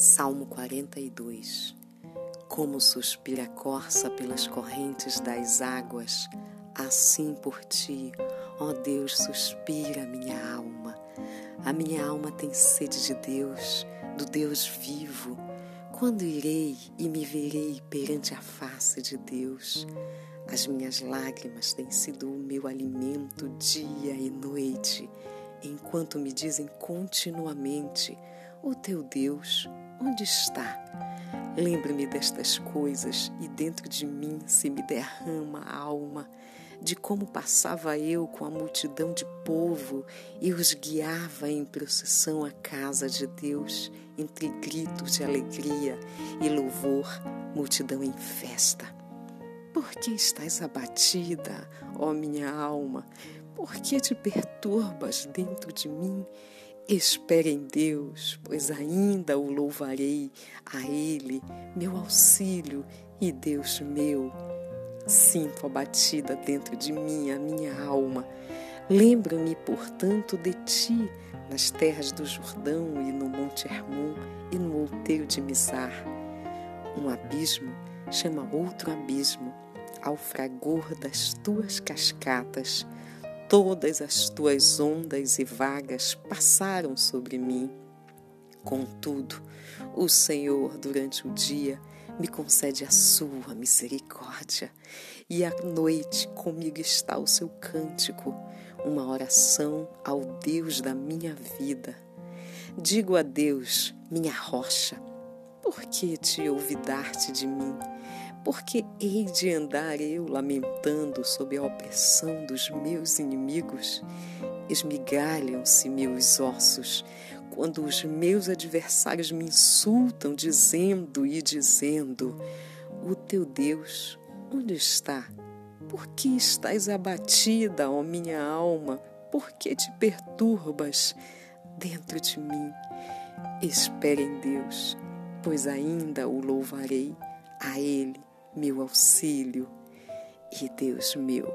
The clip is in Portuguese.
Salmo 42 Como suspira a corça pelas correntes das águas, assim por ti, ó Deus, suspira a minha alma. A minha alma tem sede de Deus, do Deus vivo. Quando irei e me verei perante a face de Deus? As minhas lágrimas têm sido o meu alimento dia e noite, enquanto me dizem continuamente: O teu Deus, Onde está? Lembre-me destas coisas e dentro de mim se me derrama a alma de como passava eu com a multidão de povo e os guiava em procissão à casa de Deus, entre gritos de alegria e louvor, multidão em festa. Por que estás abatida, ó minha alma? Por que te perturbas dentro de mim? Espere em Deus, pois ainda o louvarei, a Ele, meu auxílio e Deus meu. Sinto abatida dentro de mim a minha alma. Lembro-me, portanto, de ti nas terras do Jordão e no Monte Hermon e no outeiro de Mizar. Um abismo chama outro abismo, ao fragor das tuas cascatas Todas as tuas ondas e vagas passaram sobre mim. Contudo, o Senhor, durante o dia, me concede a sua misericórdia, e à noite comigo está o seu cântico, uma oração ao Deus da minha vida. Digo a Deus, minha rocha, por que te olvidar-te de mim? Porque hei de andar eu lamentando sob a opressão dos meus inimigos? Esmigalham-se meus ossos quando os meus adversários me insultam, dizendo e dizendo: O teu Deus, onde está? Por que estás abatida, ó minha alma? Por que te perturbas dentro de mim? Espere em Deus, pois ainda o louvarei a Ele meu auxílio e Deus meu.